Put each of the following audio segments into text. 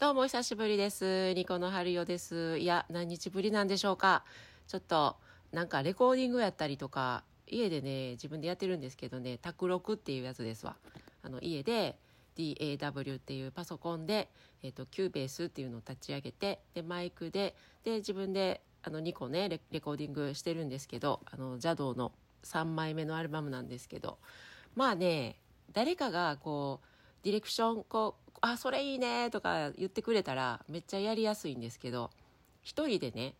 どうも久しぶりです。ニコの春代です。いや、何日ぶりなんでしょうか。ちょっと、なんかレコーディングやったりとか、家でね、自分でやってるんですけどね、卓録っていうやつですわ。あの、家で DAW っていうパソコンで、えっ、と、 Cubase っていうのを立ち上げて、で、マイクで、で、自分で、あの、2個ねレ、レコーディングしてるんですけど、あの、邪道の3枚目のアルバムなんですけど、まあね、誰かがこう、ディレクション、こう、あ、それいいねとか言ってくれたらめっちゃやりやすいんですけど、一人でね、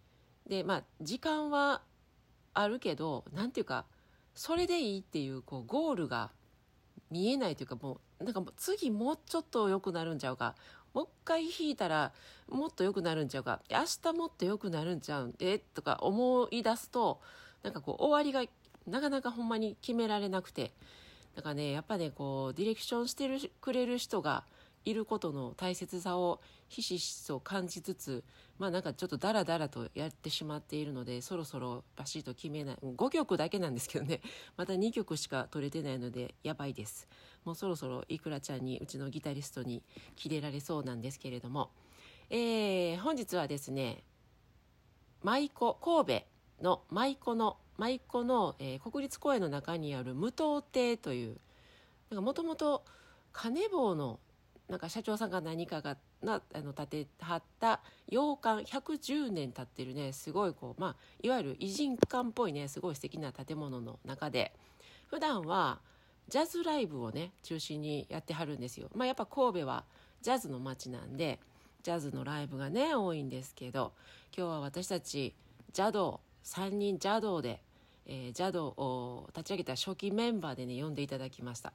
で、まあ、時間はあるけど、なんていうか、それでいいっていう、こう、ゴールが見えないというか、もう、なんかもう次もうちょっと良くなるんちゃうか。もう一回弾いたらもっと良くなるんちゃうか。明日もっと良くなるんちゃうんえとか思い出すと、なんかこう、終わりがなかなかほんまに決められなくて、だからね、やっぱね、こう、ディレクションしてるくれる人がいることの大切さをひしひしと感じつつ、まあなんかちょっとダラダラとやってしまっているので、そろそろバシッと決めない。5曲だけなんですけどね、また2曲しか取れてないので、やばいです。もうそろそろいくらちゃんに、うちのギタリストにキレられそうなんですけれども、えー、本日はですね、舞妓、神戸の舞妓の舞妓の、えー国立公園の中にある無刀亭というもともと金棒のなんか社長さんが何かがなあの建てはった洋館110年経ってるねすごいこうまあいわゆる偉人館っぽいねすごい素敵な建物の中で普段はジャズライブをね中心にやってはるんですよ。まあやっぱ神戸はジャズの街なんでジャズのライブがね多いんですけど今日は私たち邪道3人邪道で、えー、邪道を立ち上げた初期メンバーでね呼んでいただきました。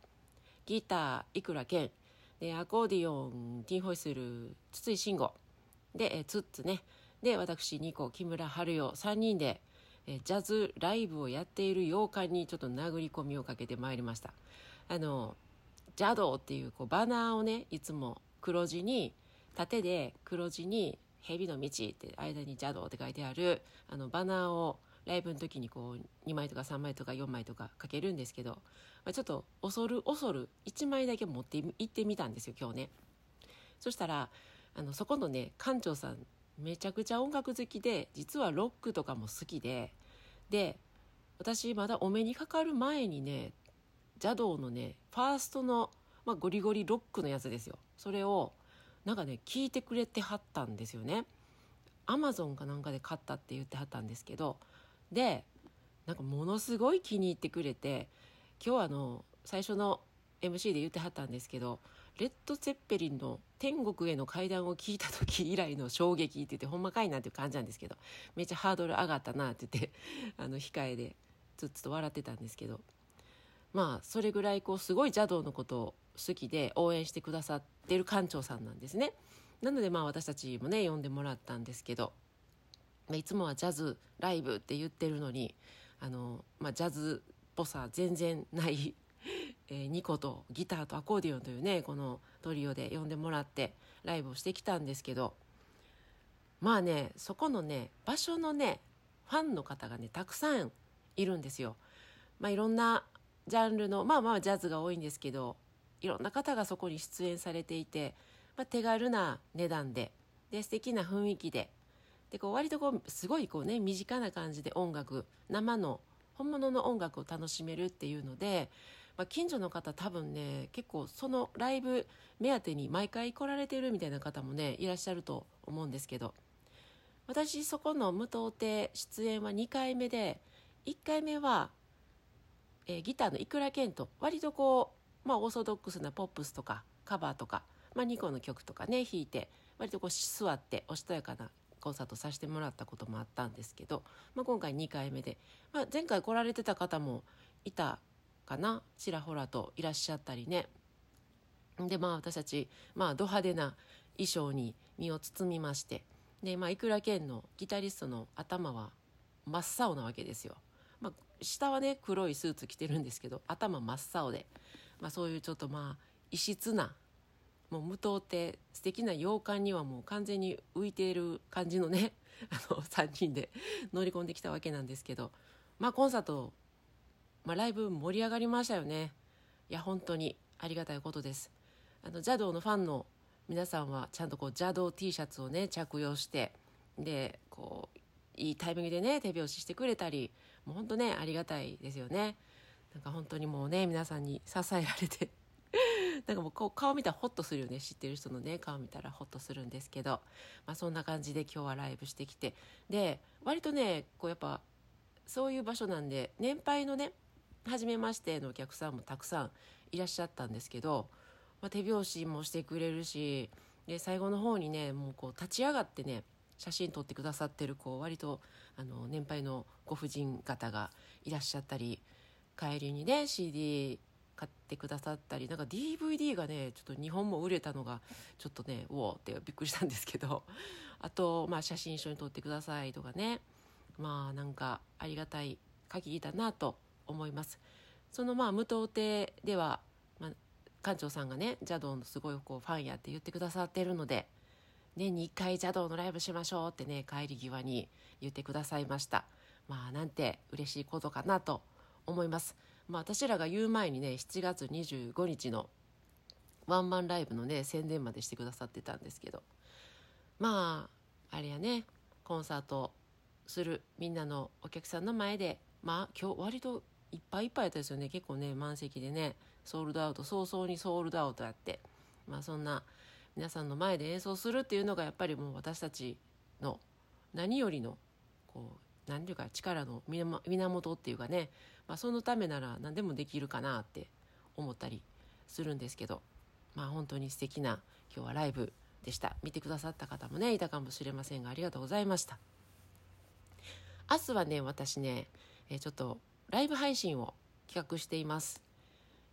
ギターいくら健でアコーディオンティンホイッスル筒井慎吾。で、えーツッツね。で私ニコ木村春代。3人で、えジャズライブをやっている洋館にちょっと殴り込みをかけてまいりました。あの邪道っていうこうバナーをねいつも黒字に縦で黒字に「蛇の道」って間に「邪道」って書いてあるあのバナーをライブの時にこう2枚とか3枚とか4枚とかかけるんですけど、まあ、ちょっと恐る恐る1枚だけ持って行ってみたんですよ今日ね。そしたらあのそこのね館長さんめちゃくちゃ音楽好きで実はロックとかも好きでで私まだお目にかかる前にね邪道のねファーストの、まあ、ゴリゴリロックのやつですよ。それをなんかね聞いてくれてはったんですよね。アマゾンかなんかで買ったって言ってはったんですけどでなんかものすごい気に入ってくれて今日あの最初の MC で言ってはったんですけどレッド・ツェッペリンの「天国への階段」を聞いた時以来の衝撃って言ってほんまかいなっていう感じなんですけどめっちゃハードル上がったなって言って あの控えでつっと笑ってたんですけどまあそれぐらいこうすごい邪道のことを好きで応援してくださってる館長さんなんですね。なのでまあ私たちもね呼んでもらったんですけどいつもはジャズライブって言ってるのにあの、まあ、ジャズっぽさ全然ない、えーニコとギターとアコーディオンというねこのトリオで呼んでもらってライブをしてきたんですけどまあねそこのね場所のねファンの方がねたくさんいるんですよ。まあ、いろんなジャンルのまあまあジャズが多いんですけどいろんな方がそこに出演されていて、まあ、手軽な値段でで素敵な雰囲気ででこう割とこうすごいこうね身近な感じで音楽生の本物の音楽を楽しめるっていうので、まあ、近所の方多分ね結構そのライブ目当てに毎回来られてるみたいな方もねいらっしゃると思うんですけど私そこの無刀亭出演は2回目で1回目は、えーギターのいくら健と割とこう、まあ、オーソドックスなポップスとかカバーとか、まあ、ニコの曲とかね弾いて割とこう座っておしとやかなコンサートさせてもらったこともあったんですけど、まあ、今回2回目で、まあ、前回来られてた方もいたかな？ちらほらといらっしゃったりねでまあ私たち、まあ、ド派手な衣装に身を包みましてで、まあ、いくら健のギタリストの頭は真っ青なわけですよ。まあ、下はね黒いスーツ着てるんですけど頭真っ青で、まあ、そういうちょっとまあ異質なもう無刀って素敵な洋館にはもう完全に浮いている感じのね あの3人で乗り込んできたわけなんですけどまあコンサート、まあ、ライブ盛り上がりましたよね。いや本当にありがたいことです。あの邪道のファンの皆さんはちゃんとこう邪道 T シャツをね着用してでこういいタイミングでね手拍子してくれたりもうほんとねありがたいですよね。なんか本当にもうね皆さんに支えられてなんかもうこう顔見たらホッとするよね。知ってる人のね。顔見たらホッとするんですけど、まあ、そんな感じで今日はライブしてきて。で割とねこうやっぱそういう場所なんで年配のね初めましてのお客さんもたくさんいらっしゃったんですけど、まあ、手拍子もしてくれるしで最後の方にねもうこう立ち上がってね写真撮ってくださってるこう割とあの年配のご婦人方がいらっしゃったり帰りにね CD 買ってくださったりなんか DVD がねちょっと日本も売れたのがちょっとねうおってびっくりしたんですけど。あと、まあ、写真一緒に撮ってくださいとかね。まあなんかありがたい限りだなと思います。そのまあ無党亭では、まあ、館長さんがね邪道のすごいこうファンやって言ってくださってるので年に1回邪道のライブしましょうってね帰り際に言ってくださいました。まあなんて嬉しいことかなと思います。まあ私らが言う前にね7月25日のワンマンライブのね宣伝までしてくださってたんですけど。まああれやねコンサートするみんなのお客さんの前でまあ今日割といっぱいいっぱいやったですよね。結構ね満席でねソールドアウト早々にソールドアウトやって。まあそんな皆さんの前で演奏するっていうのがやっぱりもう私たちの何よりのこう何ていうか力の源っていうかね、まあ、そのためなら何でもできるかなって思ったりするんですけどまあ本当に素敵な今日はライブでした。見てくださった方もねいたかもしれませんがありがとうございました。明日はね私ねちょっとライブ配信を企画しています。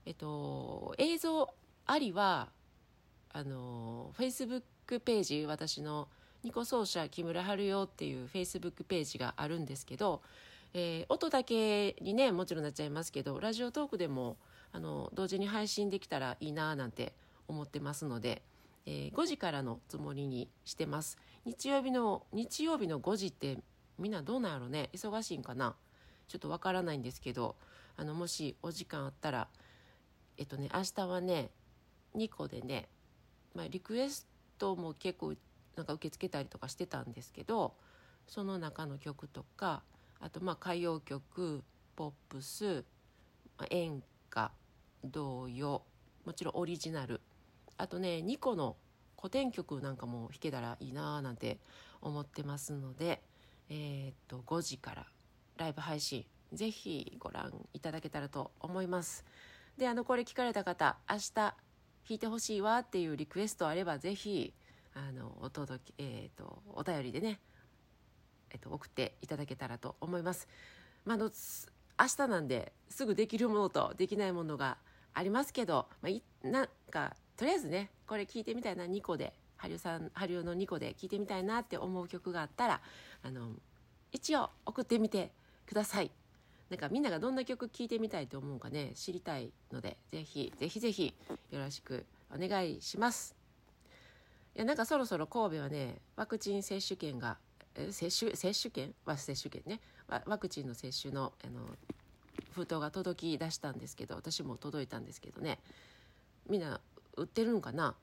えっと映像ありはあのフェイスブックページ私のニコ奏者木村春代っていうフェイスブックページがあるんですけど、えー、音だけにねもちろんなっちゃいますけどラジオトークでもあの同時に配信できたらいいななんて思ってますので、えー、5時からのつもりにしてます。日曜日の日曜日の5時ってみんなどうなんやろね？忙しいんかな？ちょっとわからないんですけどあのもしお時間あったらえっとね明日はね2個でねまあ、リクエストも結構なんか受け付けたりとかしてたんですけどその中の曲とかあとまあ歌謡曲ポップス、演歌童謡もちろんオリジナルあとね2個の古典曲なんかも弾けたらいいなーなんて思ってますので、えー、っと5時からライブ配信ぜひご覧いただけたらと思います。であのこれ聞かれた方明日弾いてほしいわっていうリクエストあればぜひあのお届け、えーと、お便りでね、えーと、送っていただけたらと思います。まあの明日なんですぐできるものとできないものがありますけど、まあ、いなんかとりあえずねこれ聞いてみたいな2個でハリオさんハリオの2個で聞いてみたいなって思う曲があったらあの一応送ってみてください。なんかみんながどんな曲聴いてみたいと思うかね知りたいのでぜひぜひぜひよろしくお願いしますいやなんかそろそろ神戸はねワクチン接種券が接種接種券は接種券ね。ワクチンの接種のあの封筒が届き出したんですけど私も届いたんですけどね。みんな売ってるんかな？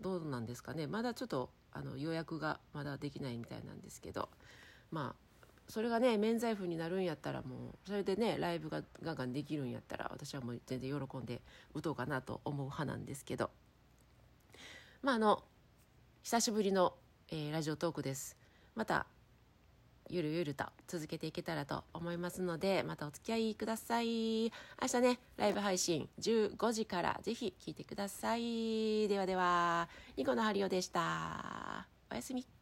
どうなんですかね？まだちょっとあの予約がまだできないみたいなんですけど。まあそれがね免罪符になるんやったらもうそれでねライブがガンガンできるんやったら私はもう全然喜んで打とうかなと思う派なんですけど。まああの久しぶりの、えー、ラジオトークです。またゆるゆると続けていけたらと思いますのでまたお付き合いください。明日ねライブ配信15時からぜひ聞いてください。ではではニコのハリオでした。おやすみ。